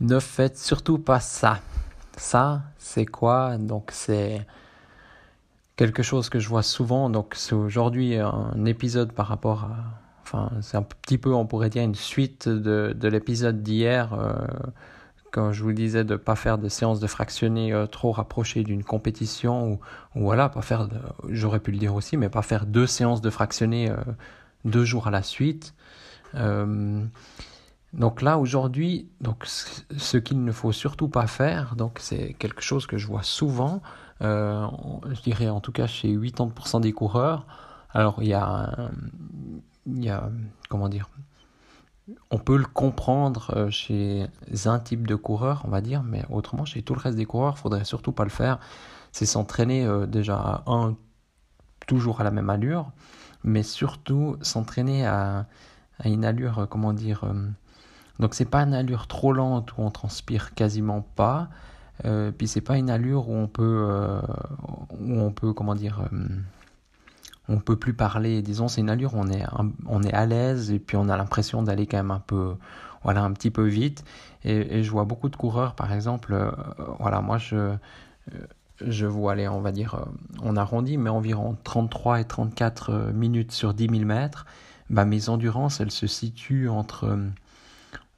Ne faites surtout pas ça. Ça, c'est quoi? Donc c'est quelque chose que je vois souvent. Donc c'est aujourd'hui un épisode par rapport à... Enfin, c'est un petit peu, on pourrait dire, une suite de, de l'épisode d'hier. Euh, quand je vous disais de ne pas faire de séances de fractionnés euh, trop rapprochées d'une compétition, ou, voilà, pas faire, j'aurais pu le dire aussi, mais pas faire deux séances de fractionnés euh, deux jours à la suite. Donc là aujourd'hui, donc ce qu'il ne faut surtout pas faire, donc c'est quelque chose que je vois souvent, euh, je dirais en tout cas chez 80% des coureurs. Alors il y a, comment dire, on peut le comprendre euh, chez un type de coureur, on va dire, mais autrement chez tout le reste des coureurs, il faudrait surtout pas le faire. C'est s'entraîner euh, déjà à un toujours à la même allure, mais surtout s'entraîner à, une allure, comment dire donc c'est pas une allure trop lente où on transpire quasiment pas. Euh, puis c'est pas une allure où on peut, euh, où on peut comment dire, euh, on peut plus parler. Disons c'est une allure où on est, on est à l'aise et puis on a l'impression d'aller quand même un peu, voilà, un petit peu vite. Et, je vois beaucoup de coureurs, par exemple, euh, voilà, moi je, je vois aller, on va dire, on arrondit, mais environ 33 et 34 minutes sur 10 000 mètres. Bah, mes endurances, elles se situent entre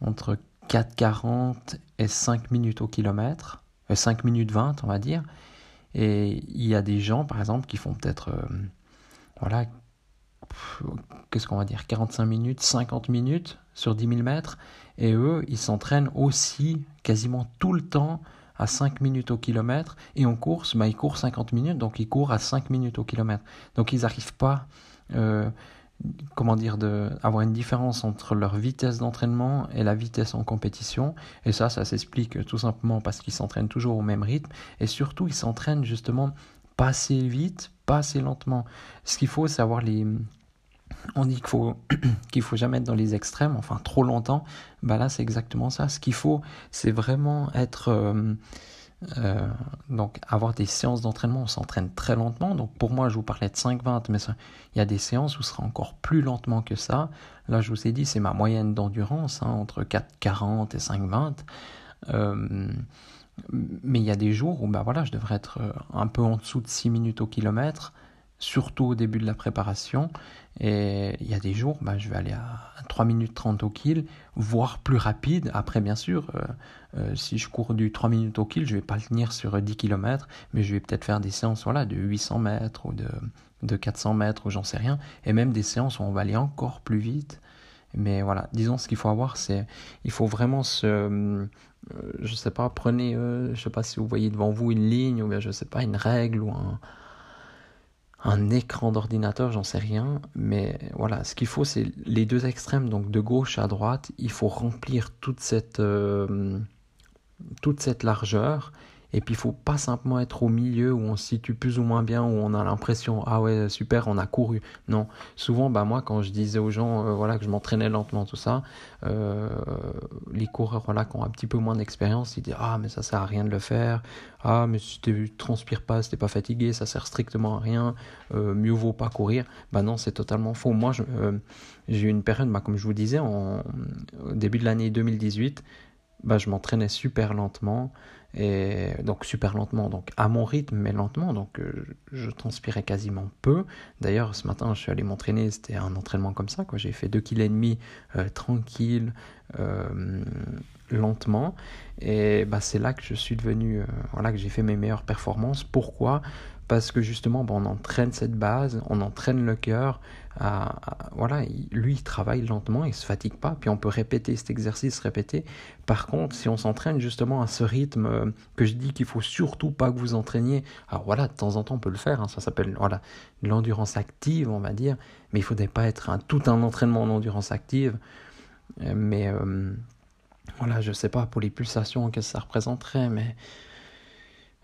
entre 4,40 et 5 minutes au kilomètre, 5 euh, minutes 20 on va dire. Et il y a des gens par exemple qui font peut-être, euh, voilà, qu'est-ce qu'on va dire, 45 minutes, 50 minutes sur 10 000 mètres. Et eux, ils s'entraînent aussi quasiment tout le temps à 5 minutes au kilomètre. Et en course, bah, ils courent 50 minutes, donc ils courent à 5 minutes au kilomètre. Donc ils n'arrivent pas... Euh, comment dire, de, avoir une différence entre leur vitesse d'entraînement et la vitesse en compétition. Et ça, ça s'explique tout simplement parce qu'ils s'entraînent toujours au même rythme. Et surtout, ils s'entraînent justement pas assez vite, pas assez lentement. Ce qu'il faut, c'est avoir les... On dit qu'il faut qu'il faut jamais être dans les extrêmes, enfin trop longtemps. Bah là, c'est exactement ça. Ce qu'il faut, c'est vraiment être... Euh, euh, donc avoir des séances d'entraînement, on s'entraîne très lentement. Donc pour moi, je vous parlais de 5-20, mais il y a des séances où ce sera encore plus lentement que ça. Là, je vous ai dit, c'est ma moyenne d'endurance, hein, entre 4-40 et 5-20. Euh, mais il y a des jours où bah voilà, je devrais être euh, un peu en dessous de 6 minutes au kilomètre surtout au début de la préparation. Et il y a des jours, bah, je vais aller à 3 minutes 30 au kill, voire plus rapide. Après, bien sûr, euh, euh, si je cours du 3 minutes au kill, je vais pas le tenir sur 10 km, mais je vais peut-être faire des séances voilà, de 800 mètres ou de, de 400 mètres ou j'en sais rien. Et même des séances où on va aller encore plus vite. Mais voilà, disons ce qu'il faut avoir, c'est il faut vraiment se, euh, je sais pas, prenez, je sais pas si vous voyez devant vous une ligne ou bien je sais pas une règle ou un, un écran d'ordinateur, j'en sais rien, mais voilà, ce qu'il faut, c'est les deux extrêmes, donc de gauche à droite, il faut remplir toute cette, euh, toute cette largeur, et puis il faut pas simplement être au milieu où on se situe plus ou moins bien, où on a l'impression ah ouais super on a couru. Non, souvent bah moi quand je disais aux gens euh, voilà que je m'entraînais lentement tout ça, euh, les coureurs voilà qui ont un petit peu moins d'expérience ils disent ah mais ça sert à rien de le faire, ah mais si tu transpires pas, si t'es pas fatigué, ça sert strictement à rien, euh, mieux vaut pas courir. Bah non c'est totalement faux. Moi j'ai eu une période bah, comme je vous disais en, au début de l'année 2018 bah, je m'entraînais super lentement et donc super lentement donc à mon rythme mais lentement donc euh, je transpirais quasiment peu. D'ailleurs ce matin je suis allé m'entraîner c'était un entraînement comme ça quoi. J'ai fait 2 kg et demi euh, tranquille euh, lentement. Et bah c'est là que je suis devenu voilà que j'ai fait mes meilleures performances. Pourquoi? Parce que justement on entraîne cette base on entraîne le cœur voilà, lui il travaille lentement, il se fatigue pas, puis on peut répéter cet exercice, répéter. Par contre, si on s'entraîne justement à ce rythme euh, que je dis qu'il faut surtout pas que vous entraîniez, alors voilà, de temps en temps on peut le faire, hein, ça s'appelle l'endurance active, on va dire, mais il faudrait pas être tout un entraînement en endurance active, euh, mais euh, voilà, je sais pas pour les pulsations qu'est-ce que ça représenterait, mais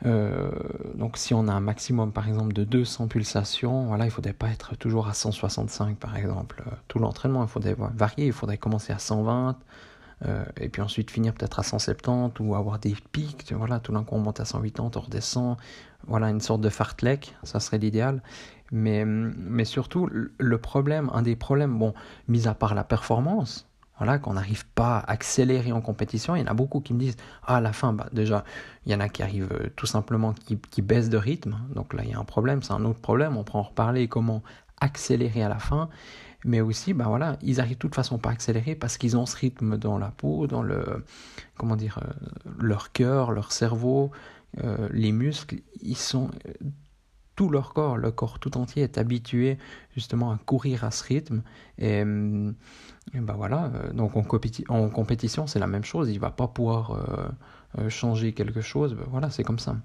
euh, donc si on a un maximum par exemple de 200 pulsations, voilà, il faudrait pas être toujours à 165 par exemple. Tout l'entraînement, il faudrait varier, il faudrait commencer à 120 euh, et puis ensuite finir peut-être à 170 ou avoir des pics, voilà, tout d'un coup on monte à 180, on redescend, voilà, une sorte de fartlek, ça serait l'idéal. Mais, mais surtout, le problème, un des problèmes, bon, mis à part la performance, voilà, qu'on n'arrive pas à accélérer en compétition. Il y en a beaucoup qui me disent ah, à la fin, bah, déjà, il y en a qui arrivent euh, tout simplement qui, qui baissent de rythme. Donc là, il y a un problème, c'est un autre problème. On pourra en reparler comment accélérer à la fin. Mais aussi, bah voilà, ils arrivent de toute façon pas à accélérer parce qu'ils ont ce rythme dans la peau, dans le, comment dire, euh, leur cœur, leur cerveau, euh, les muscles. Ils sont tout leur corps, le corps tout entier est habitué justement à courir à ce rythme. Et, ben voilà, euh, donc en, compétition, c'est la même chose. Il va pas pouvoir euh, euh, changer quelque chose. Ben voilà, c'est comme ça.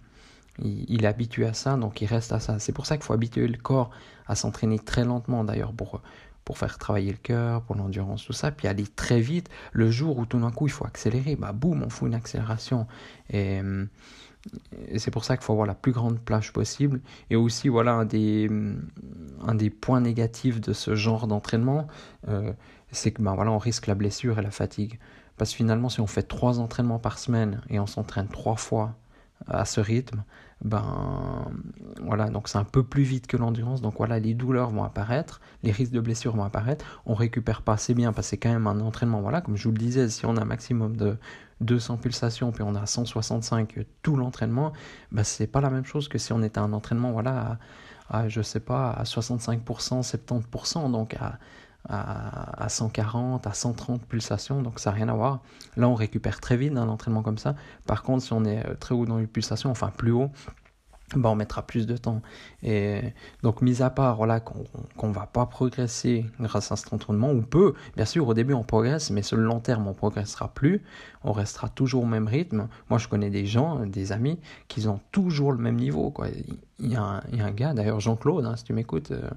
Il, est habitué à ça, donc il reste à ça. C'est pour ça qu'il faut habituer le corps à s'entraîner très lentement, d'ailleurs, pour, pour faire travailler le cœur, pour l'endurance, tout ça, puis aller très vite. Le jour où tout d'un coup il faut accélérer, bah boum, on fout une accélération. Et et c'est pour ça qu'il faut avoir la plus grande plage possible. Et aussi, voilà, un des, un des points négatifs de ce genre d'entraînement, euh, c'est que ben, voilà, on risque la blessure et la fatigue. Parce que finalement, si on fait trois entraînements par semaine et on s'entraîne trois fois à ce rythme, ben voilà, donc c'est un peu plus vite que l'endurance. Donc voilà, les douleurs vont apparaître, les risques de blessure vont apparaître. On récupère pas assez bien parce que c'est quand même un entraînement. Voilà, comme je vous le disais, si on a un maximum de 200 pulsations puis on a 165 tout l'entraînement, ben c'est pas la même chose que si on était un entraînement voilà à, à je sais pas à 65%, 70%, donc à à, 140, à 130 pulsations, donc ça n'a rien à voir. Là, on récupère très vite un entraînement comme ça. Par contre, si on est euh, très haut dans les pulsations, enfin plus haut, ben on mettra plus de temps. Et donc, mis à part voilà, qu'on ne va pas progresser grâce à cet entraînement, on peut, bien sûr, au début on progresse, mais sur le long terme on progressera plus, on restera toujours au même rythme. Moi je connais des gens, des amis, qui ont toujours le même niveau. Quoi. Il, y a un, il y a un gars, d'ailleurs Jean-Claude, hein, si tu m'écoutes, euh,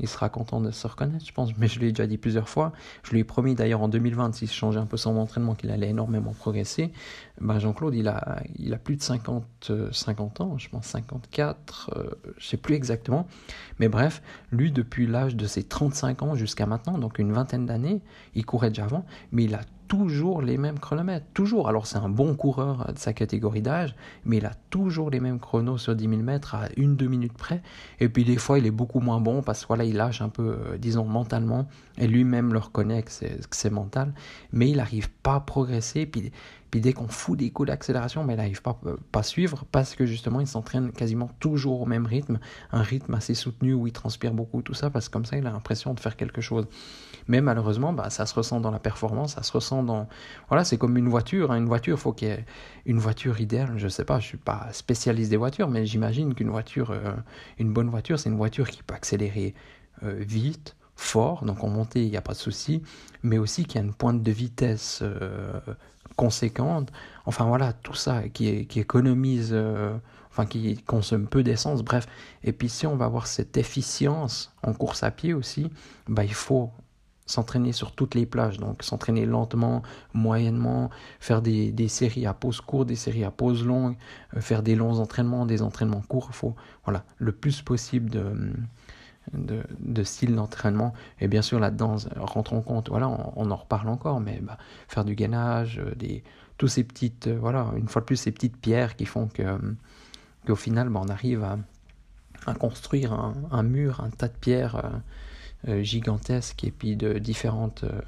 il sera content de se reconnaître, je pense. Mais je lui ai déjà dit plusieurs fois. Je lui ai promis d'ailleurs en 2020, s'il changeait un peu son entraînement, qu'il allait énormément progresser. Ben Jean-Claude, il a, il a plus de 50, 50 ans, je pense 54, euh, je sais plus exactement. Mais bref, lui, depuis l'âge de ses 35 ans jusqu'à maintenant, donc une vingtaine d'années, il courait déjà avant, mais il a toujours les mêmes chronomètres. Toujours. Alors, c'est un bon coureur de sa catégorie d'âge, mais il a toujours les mêmes chronos sur 10 000 mètres à une, deux minutes près. Et puis, des fois, il est beaucoup moins bon parce que voilà, il lâche un peu, euh, disons, mentalement. Et lui-même le reconnaît que c'est mental. Mais il n'arrive pas à progresser. Puis, puis dès qu'on fout des coups d'accélération, mais il n'arrive pas euh, pas suivre parce que justement, il s'entraîne quasiment toujours au même rythme, un rythme assez soutenu où il transpire beaucoup, tout ça, parce que comme ça, il a l'impression de faire quelque chose. Mais malheureusement, bah, ça se ressent dans la performance, ça se ressent dans... Voilà, c'est comme une voiture. Hein. Une voiture, faut qu'il y ait une voiture idéale. Je sais pas, je suis pas spécialiste des voitures, mais j'imagine qu'une voiture, euh, une bonne voiture, c'est une voiture qui peut accélérer euh, vite, fort, donc en montée, il n'y a pas de souci, mais aussi qui a une pointe de vitesse conséquente. Enfin voilà, tout ça qui, qui économise enfin qui consomme peu d'essence, bref. Et puis si on va avoir cette efficience en course à pied aussi, bah, il faut s'entraîner sur toutes les plages, donc s'entraîner lentement, moyennement, faire des, des, séries à pause courte, des séries à pause longue, euh, faire des longs entraînements, des entraînements courts, il faut voilà, le plus possible de, de, style d'entraînement. Et bien sûr, là-dedans, rentre en compte, voilà, on, en reparle encore, mais bah, faire du gainage, euh, des, tous ces petites, euh, voilà, une fois de plus, ces petites pierres qui font que qu'au final, bah, on arrive à, construire un, mur, un tas de pierres euh, gigantesque et puis de différentes. Euh,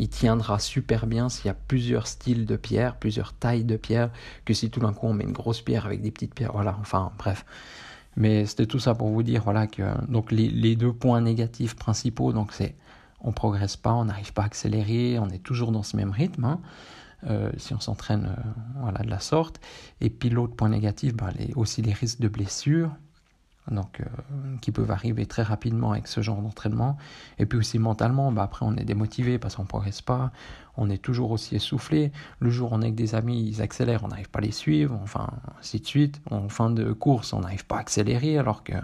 il tiendra super bien s'il y a plusieurs styles de pierre, plusieurs tailles de pierre, que si tout d'un coup on met une grosse pierre avec des petites pierres. Voilà, enfin bref. Mais c'était tout ça pour vous dire que donc les, deux points négatifs principaux donc c'est on progresse pas, on n'arrive pas à accélérer, on est toujours dans ce même rythme. Hein, euh, si on s'entraîne euh, de la sorte. Et puis l'autre point négatif, les, aussi les risques de blessures donc, euh, qui peuvent arriver très rapidement avec ce genre d'entraînement. Et puis aussi mentalement, bah après on est démotivé parce qu'on ne progresse pas, on est toujours aussi essoufflé. Le jour où on est avec des amis, ils accélèrent, on n'arrive pas à les suivre, enfin ainsi de suite. En fin de course, on n'arrive pas à accélérer alors que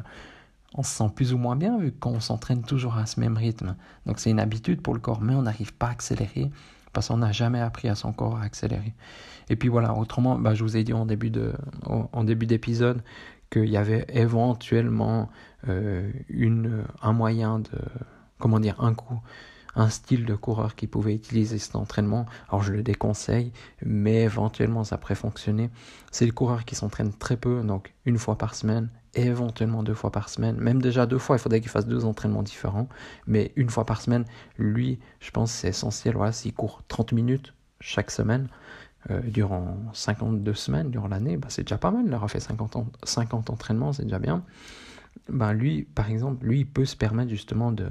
on se sent plus ou moins bien vu qu'on s'entraîne toujours à ce même rythme. Donc c'est une habitude pour le corps, mais on n'arrive pas à accélérer parce qu'on n'a jamais appris à son corps à accélérer. Et puis voilà, autrement, bah, je vous ai dit en début en début d'épisode qu'il y avait éventuellement euh, une, un moyen de, comment dire, un coup, un style de coureur qui pouvait utiliser cet entraînement. Alors je le déconseille, mais éventuellement ça pourrait fonctionner. C'est les coureurs qui s'entraînent très peu, donc une fois par semaine, éventuellement deux fois par semaine. Même déjà deux fois, il faudrait qu'il fasse deux entraînements différents, mais une fois par semaine, lui, je pense c'est essentiel. Voilà, s'il court 30 minutes chaque semaine, euh, durant 52 semaines, durant l'année, bah, c'est déjà pas mal. Il aura fait 50, 50 entraînements, c'est déjà bien. Ben lui, par exemple, lui, il peut se permettre justement de,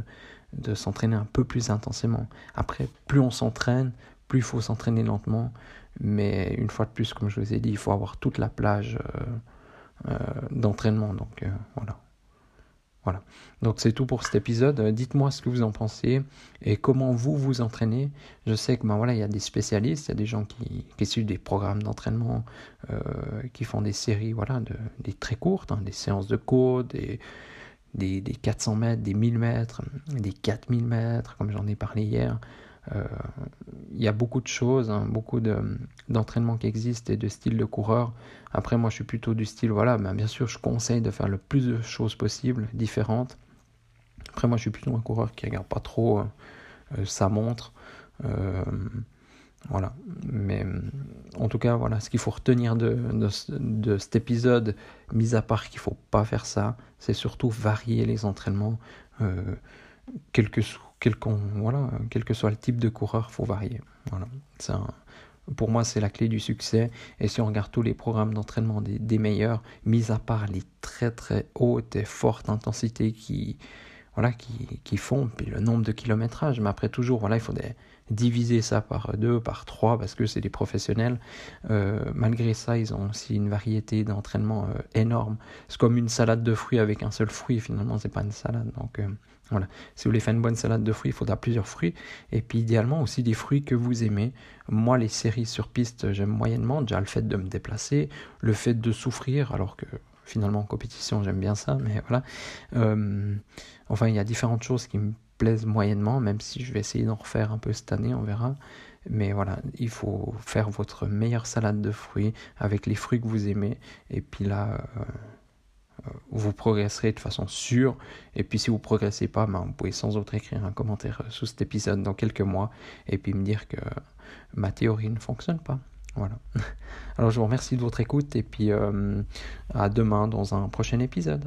de s'entraîner un peu plus intensément. Après, plus on s'entraîne, plus il faut s'entraîner lentement. Mais une fois de plus, comme je vous ai dit, il faut avoir toute la plage euh, euh, d'entraînement. Donc voilà. Voilà. Donc c'est tout pour cet épisode. Euh, dites-moi ce que vous en pensez et comment vous vous entraînez. Je sais que ben voilà, il y a des spécialistes, il y a des gens qui, suivent des programmes d'entraînement, euh, qui font des séries, voilà, de, des très courtes, hein, des séances de côte, des, des, des 400 mètres, des 1000 mètres, des 4000 mètres, comme j'en ai parlé hier. Euh, il y a beaucoup de choses, hein, beaucoup d'entraînements qui existent et de styles de coureurs. Après, moi, je suis plutôt du style, voilà, ben, bien sûr, je conseille de faire le plus de choses possibles, différentes. Après, moi, je suis plutôt un coureur qui regarde pas trop euh, sa montre. Euh, voilà. Mais en tout cas, voilà, ce qu'il faut retenir de, cet épisode, mis à part qu'il faut pas faire ça, c'est surtout varier les entraînements. Euh, quel que, quel, voilà, quel que soit le type de coureur, faut varier. Voilà. pour moi, c'est la clé du succès. Et si on regarde tous les programmes d'entraînement des, des, meilleurs, mis à part les très très hautes et fortes intensités qui, voilà, qui, qui font, puis le nombre de kilométrages, mais après toujours, voilà, il faut des, diviser ça par deux, par trois, parce que c'est des professionnels. Euh, malgré ça, ils ont aussi une variété d'entraînement euh, énorme. C'est comme une salade de fruits avec un seul fruit, finalement, c'est pas une salade. Donc euh, voilà, si vous voulez faire une bonne salade de fruits, il faudra plusieurs fruits, et puis idéalement aussi des fruits que vous aimez. Moi, les séries sur piste, j'aime moyennement, déjà le fait de me déplacer, le fait de souffrir, alors que finalement en compétition j'aime bien ça mais voilà enfin il y a différentes choses qui me plaisent moyennement, même si je vais essayer d'en refaire un peu cette année, on verra. Mais voilà, il faut faire votre meilleure salade de fruits avec les fruits que vous aimez. Et puis là, euh, vous progresserez de façon sûre. Et puis si vous progressez pas, ben, vous pouvez sans autre écrire un commentaire sous cet épisode dans quelques mois. Et puis me dire que ma théorie ne fonctionne pas. Voilà. Alors je vous remercie de votre écoute et puis euh, à demain dans un prochain épisode.